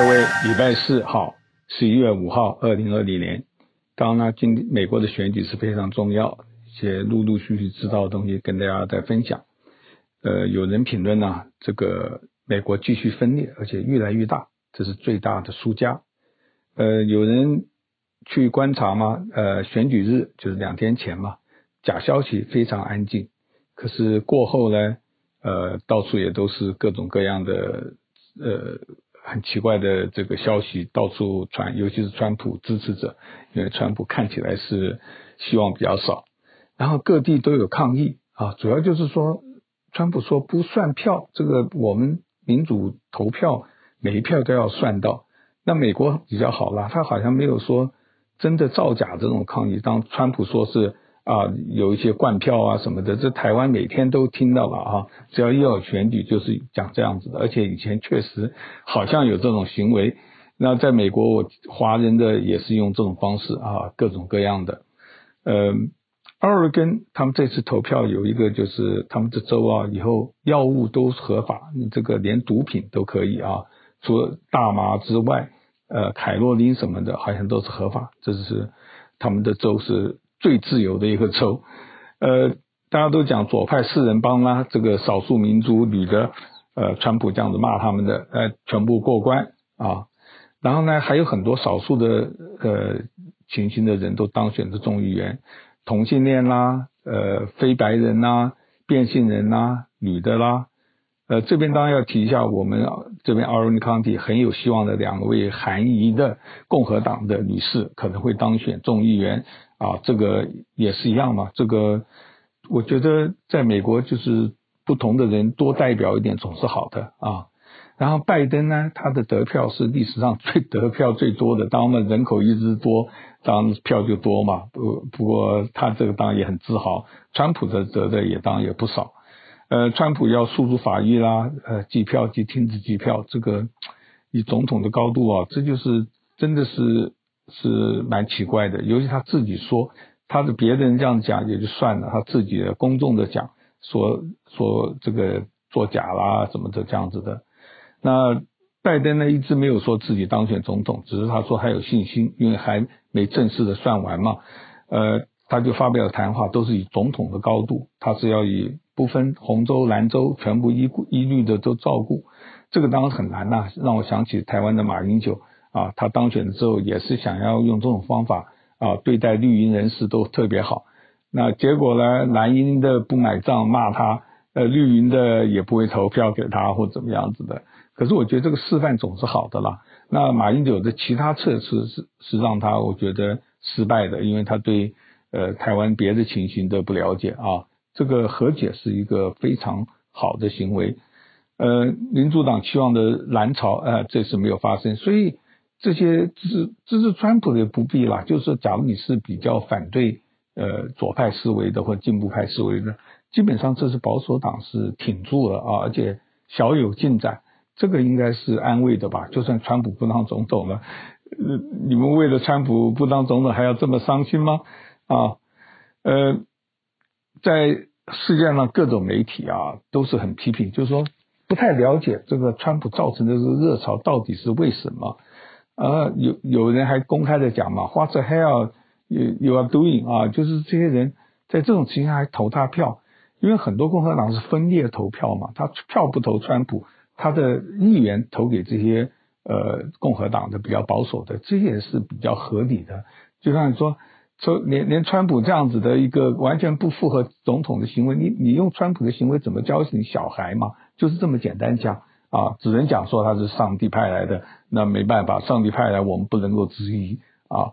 各位，礼拜四号，十一月五号，二零二零年。当然呢，今美国的选举是非常重要，一些陆陆续续知道的东西跟大家在分享。呃，有人评论呢，这个美国继续分裂，而且越来越大，这是最大的输家。呃，有人去观察吗？呃，选举日就是两天前嘛，假消息非常安静，可是过后呢，呃，到处也都是各种各样的呃。很奇怪的这个消息到处传，尤其是川普支持者，因为川普看起来是希望比较少，然后各地都有抗议啊，主要就是说，川普说不算票，这个我们民主投票每一票都要算到。那美国比较好啦，他好像没有说真的造假这种抗议，当川普说是。啊，有一些灌票啊什么的，这台湾每天都听到了啊。只要一有选举，就是讲这样子的，而且以前确实好像有这种行为。那在美国，我华人的也是用这种方式啊，各种各样的。嗯，奥尔根他们这次投票有一个就是他们的州啊，以后药物都合法，这个连毒品都可以啊，除了大麻之外，呃，凯洛琳什么的，好像都是合法。这是他们的州是。最自由的一个州，呃，大家都讲左派四人帮啦，这个少数民族女的，呃，川普这样子骂他们的，呃，全部过关啊。然后呢，还有很多少数的呃情形的人都当选的众议员，同性恋啦，呃，非白人啦，变性人啦，女的啦，呃，这边当然要提一下，我们这边 Orange County 很有希望的两位韩裔的共和党的女士可能会当选众议员。啊，这个也是一样嘛。这个我觉得在美国就是不同的人多代表一点总是好的啊。然后拜登呢，他的得票是历史上最 得票最多的，当然人口一直多，当然票就多嘛。不不过他这个当然也很自豪。川普的得的也当然也不少。呃，川普要诉诸法医啦，呃，计票及停止计票，这个以总统的高度啊，这就是真的是。是蛮奇怪的，尤其他自己说，他的别人这样讲也就算了，他自己公众的讲说说这个作假啦什么的这样子的。那拜登呢，一直没有说自己当选总统，只是他说还有信心，因为还没正式的算完嘛。呃，他就发表谈话，都是以总统的高度，他是要以不分红州蓝州全部一一律的都照顾。这个当然很难呐、让我想起台湾的马英九。啊，他当选之后也是想要用这种方法啊，对待绿营人士都特别好。那结果呢，蓝营的不买账骂他，呃，绿营的也不会投票给他或怎么样子的。可是我觉得这个示范总是好的啦。那马英九的其他措施是是让他我觉得失败的，因为他对呃台湾别的情形都不了解啊。这个和解是一个非常好的行为。呃，民主党期望的蓝潮呃这次没有发生，所以。这些支持支持川普的不必啦，就是，假如你是比较反对呃左派思维的或进步派思维的，基本上这是保守党是挺住了啊，而且小有进展，这个应该是安慰的吧？就算川普不当总统了，呃，你们为了川普不当总统还要这么伤心吗？啊，呃，在世界上各种媒体啊都是很批评，就是说不太了解这个川普造成的这个热潮到底是为什么。呃，有有人还公开的讲嘛，What the hell you you are doing 啊？就是这些人在这种情况下还投他票，因为很多共和党是分裂投票嘛，他票不投川普，他的议员投给这些呃共和党的比较保守的，这也是比较合理的。就像你说，说连连川普这样子的一个完全不符合总统的行为，你你用川普的行为怎么教训小孩嘛？就是这么简单讲。啊，只能讲说他是上帝派来的，那没办法，上帝派来我们不能够质疑啊。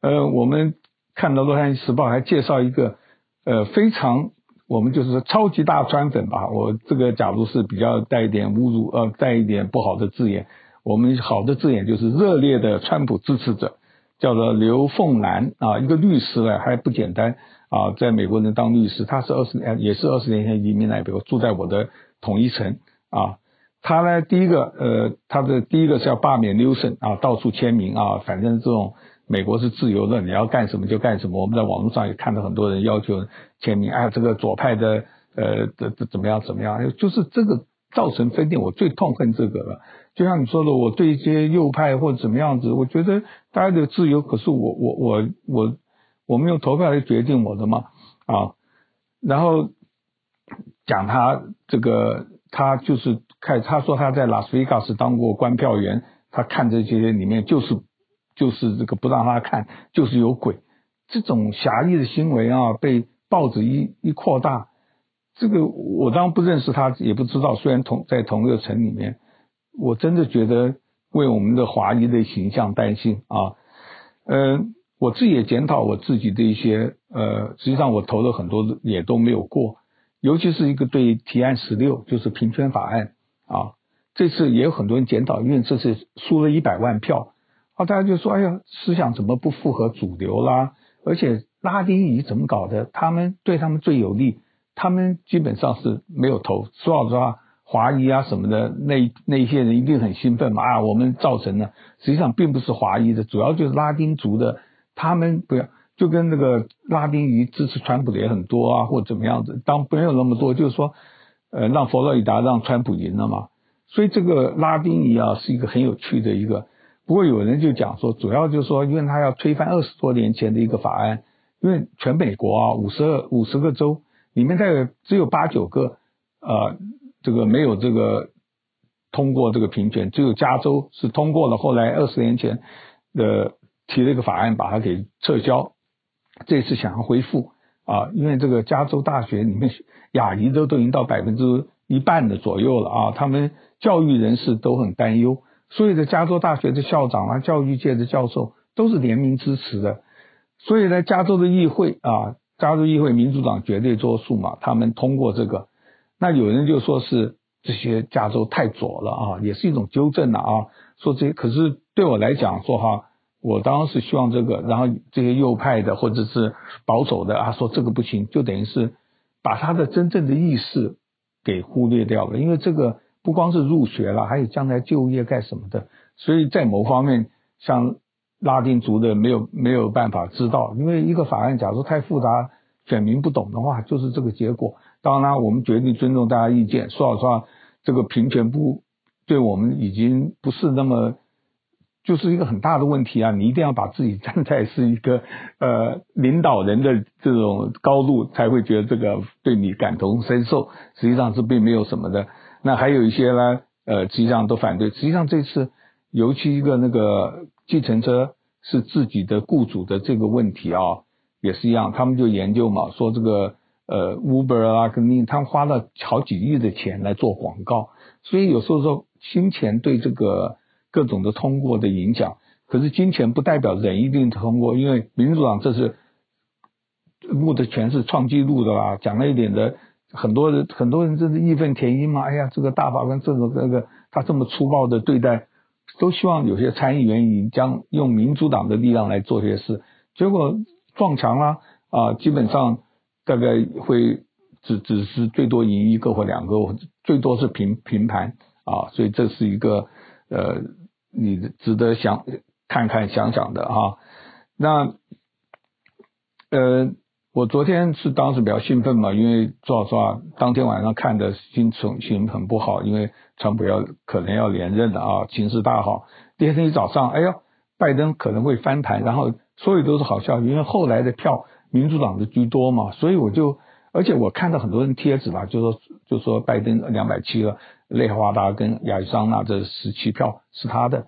呃，我们看到《洛杉矶时报》还介绍一个呃非常，我们就是说超级大川粉吧。我这个假如是比较带一点侮辱，呃，带一点不好的字眼，我们好的字眼就是热烈的川普支持者，叫做刘凤兰啊，一个律师呢还不简单啊，在美国人当律师，他是二十年也是二十年前移民来美国，住在我的同一层啊。他呢，第一个，呃，他的第一个是要罢免纽森啊，到处签名啊，反正这种美国是自由的，你要干什么就干什么。我们在网络上也看到很多人要求签名，哎，这个左派的，呃，这这怎么样怎么样，就是这个造成分裂，我最痛恨这个了。就像你说的，我对一些右派或者怎么样子，我觉得大家的自由，可是我我我我我没有投票来决定我的嘛啊。然后讲他这个，他就是看他说他在拉斯维加斯当过观票员，他看这些里面就是就是这个不让他看，就是有鬼。这种狭义的行为啊，被报纸一一扩大，这个我当然不认识他，也不知道。虽然同在同一个城里面，我真的觉得为我们的华裔的形象担心啊。嗯、我自己也检讨我自己的一些呃，实际上我投了很多也都没有过，尤其是一个对提案十六，就是平权法案啊，这次也有很多人检讨，因为这次输了一百万票啊，大家就说，哎呀，思想怎么不符合主流啦？而且拉丁裔怎么搞的？他们对他们最有利，他们基本上是没有投。说老实话，华裔啊什么的，那那一些人一定很兴奋嘛啊！我们造成了，实际上并不是华裔的，主要就是拉丁族的，他们不要就跟那个拉丁裔支持川普的也很多啊，或怎么样子。当没有那么多，就是说，呃，让佛罗里达让川普赢了嘛。所以这个拉丁裔啊，是一个很有趣的一个。不过有人就讲说，主要就是说，因为他要推翻二十多年前的一个法案，因为全美国啊五十二五十个州里面，大概只有八九个呃这个没有这个通过这个平权，只有加州是通过了。后来二十年前的提了一个法案，把它给撤销。这次想要恢复啊，因为这个加州大学里面亚裔都都已经到百分之一半的左右了啊，他们教育人士都很担忧。所有的加州大学的校长啊，教育界的教授都是联名支持的。所以呢，加州的议会啊，加州议会民主党绝对多数嘛，他们通过这个。那有人就说是这些加州太左了啊，也是一种纠正了啊。说这，可是对我来讲说哈，我当然是希望这个，然后这些右派的或者是保守的啊，说这个不行，就等于是把他的真正的意识给忽略掉了，因为这个。不光是入学了，还有将来就业干什么的，所以在某方面，像拉丁族的没有没有办法知道，因为一个法案假如太复杂，选民不懂的话，就是这个结果。当然，我们决定尊重大家意见。说老实话，这个平权不对我们已经不是那么，就是一个很大的问题啊！你一定要把自己站在是一个呃领导人的这种高度，才会觉得这个对你感同身受。实际上是并没有什么的。那还有一些呢，呃，实际上都反对。实际上这次，尤其一个那个计程车是自己的雇主的这个问题啊，也是一样。他们就研究嘛，说这个呃，Uber 啊，跟那他们花了好几亿的钱来做广告，所以有时候说金钱对这个各种的通过的影响。可是金钱不代表人一定通过，因为民主党这是募的全是创纪录的啦，讲了一点的。很多人很多人真是义愤填膺嘛，哎呀，这个大法官这个这个他这么粗暴的对待，都希望有些参议员已经将用民主党的力量来做些事，结果撞墙了啊，基本上大概会只只是最多赢一个或两个，最多是平平盘啊，所以这是一个呃你值得想看看想想的哈、那呃。我昨天是当时比较兴奋嘛，因为说实话，当天晚上看的心情情很不好，因为川普要可能要连任了啊，情势大好。第二天一早上，哎呦，拜登可能会翻盘，然后所有都是好消息，因为后来的票民主党的居多嘛，所以我就，而且我看到很多人贴纸吧，就说就说拜登两百七了，内华达跟亚利桑那这十七票是他的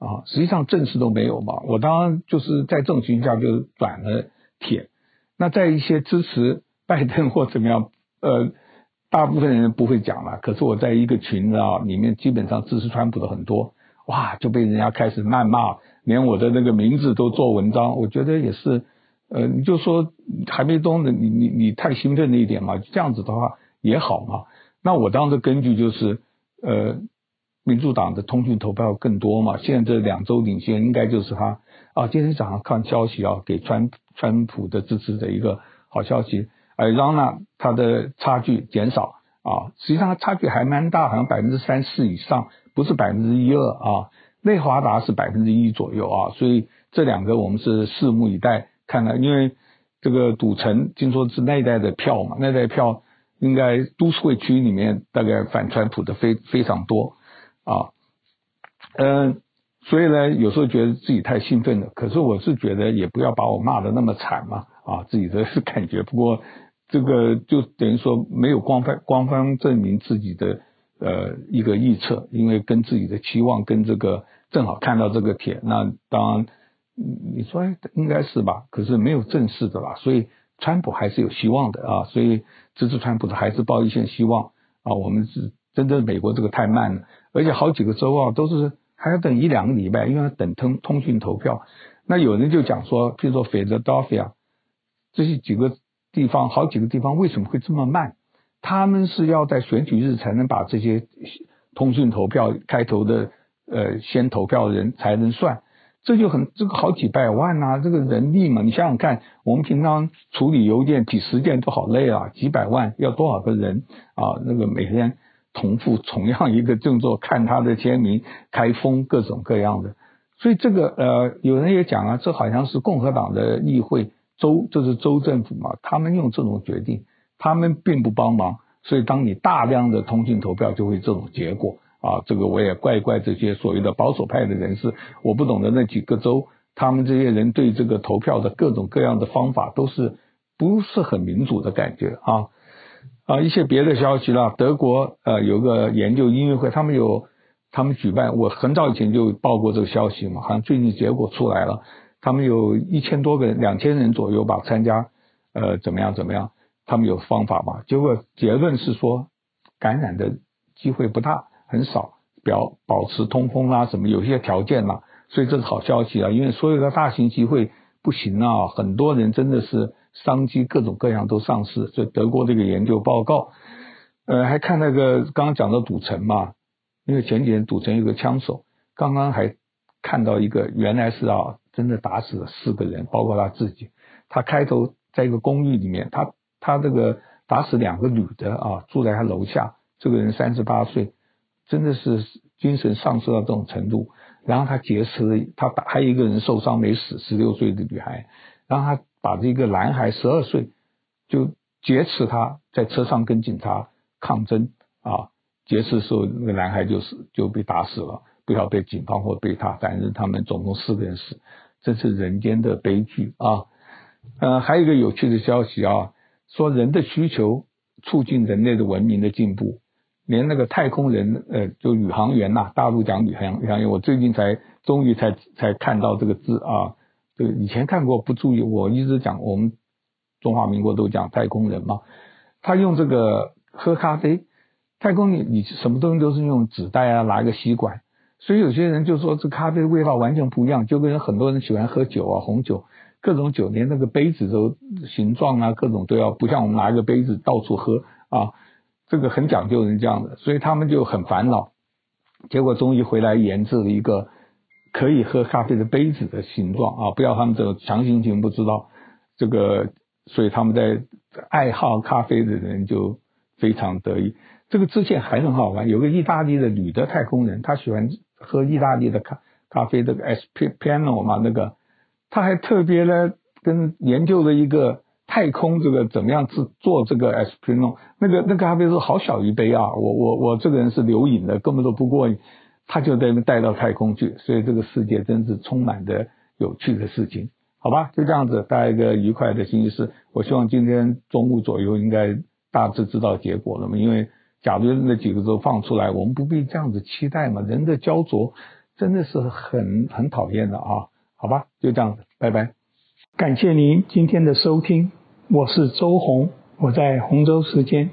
啊，实际上正式都没有嘛，我当然就是在这种情况下就转了帖。那在一些支持拜登或怎么样，呃，大部分人不会讲了。可是我在一个群啊里面，基本上支持川普的很多，哇，就被人家开始谩骂，连我的那个名字都做文章。我觉得也是，呃，你就说还没动的，你你你太兴奋了一点嘛，这样子的话也好嘛。那我当时根据就是，呃，民主党的通讯投票更多嘛，现在这两周领先应该就是他。啊，今天早上看消息啊，给川川普的支持的一个好消息，而让呢，它的差距减少啊，实际上差距还蛮大，好像百分之三四以上，不是百分之一二啊。内华达是百分之一左右啊，所以这两个我们是拭目以待，看看，因为这个赌城听说是那一代的票嘛，那一代票应该都市会区里面大概反川普的非非常多啊，嗯，所以呢，有时候觉得自己太兴奋了，可是我是觉得也不要把我骂得那么惨嘛，啊，自己的感觉。不过这个就等于说没有官方官方证明自己的呃一个预测，因为跟自己的期望跟这个正好看到这个帖，那当然。你说应该是吧，可是没有正式的啦，所以川普还是有希望的啊，所以支持川普的还是抱一线希望啊。我们是真的美国这个太慢了，而且好几个州啊都是还要等一两个礼拜，因为要等通通讯投票。那有人就讲说，譬如说 Philadelphia 这些几个地方，好几个地方为什么会这么慢？他们是要在选举日才能把这些通讯投票开头的呃先投票的人才能算。这就很这个好几百万呐、啊，这个人力嘛，你想想看，我们平常处理邮件几十件都好累啊，几百万要多少个人啊？那个每天重复同样一个动作，看他的签名、开封各种各样的，所以这个呃，有人也讲啊，这好像是共和党的议会州，这、就是州政府嘛，他们用这种决定，他们并不帮忙，所以当你大量的通讯投票，就会这种结果。啊，这个我也怪怪这些所谓的保守派的人士，我不懂得那几个州，他们这些人对这个投票的各种各样的方法都是不是很民主的感觉啊啊！一些别的消息啦，德国呃有个研究音乐会，他们有他们举办，我很早以前就报过这个消息嘛，好像最近结果出来了，他们有一千多个人，两千人左右吧参加，呃怎么样怎么样，他们有方法嘛？结果结论是说感染的机会不大。很少表保持通风啦、啊，什么有些条件啦、所以这是好消息啊。因为所有的大型集会不行啊，很多人真的是商机各种各样都上市。所以德国这个研究报告，呃，还看那个刚刚讲到赌城嘛，因为前几天赌城有个枪手，刚刚还看到一个原来是啊，真的打死了四个人，包括他自己。他开头在一个公寓里面，他他这个打死两个女的啊，住在他楼下，这个人三十八岁。真的是精神丧失到这种程度，然后他劫持了他打，还有一个人受伤没死，十六岁的女孩，然后他把这个男孩十二岁就劫持他，在车上跟警察抗争啊，劫持的时候那个男孩就死就被打死了，不晓得被警方或被他，反正他们总共四个人死，这是人间的悲剧啊。呃，还有一个有趣的消息啊，说人的需求促进人类的文明的进步。连那个太空人，呃，就宇航员呐，大陆讲宇航宇航员，我最近才终于才才看到这个字啊，这个以前看过不注意，我一直讲我们中华民国都讲太空人嘛，他用这个喝咖啡，太空你你什么东西都是用纸袋啊，拿一个吸管，所以有些人就说这咖啡的味道完全不一样，就跟很多人喜欢喝酒啊，红酒，各种酒连那个杯子都形状啊，各种都要不像我们拿一个杯子到处喝啊。这个很讲究人这样的，所以他们就很烦恼。结果终于回来研制了一个可以喝咖啡的杯子的形状啊！不要他们这种强行型不知道这个，所以他们在爱好咖啡的人就非常得意。这个之前还很好玩，有个意大利的女的太空人，她喜欢喝意大利的咖咖啡，这个 Espresso 嘛，那个她还特别呢跟研究了一个。太空这个怎么样制做这个 espresso？那个那个咖啡是好小一杯啊！我我我这个人是留影的，根本都不过瘾。他就在那带到太空去，所以这个世界真是充满的有趣的事情。好吧，就这样子，大家一个愉快的星期四。我希望今天中午左右应该大致知道结果了嘛。因为假如那几个州放出来，我们不必这样子期待嘛。人的焦灼真的是很很讨厌的啊！好吧，就这样子，拜拜。感谢您今天的收听。我是周红，我在洪州时间。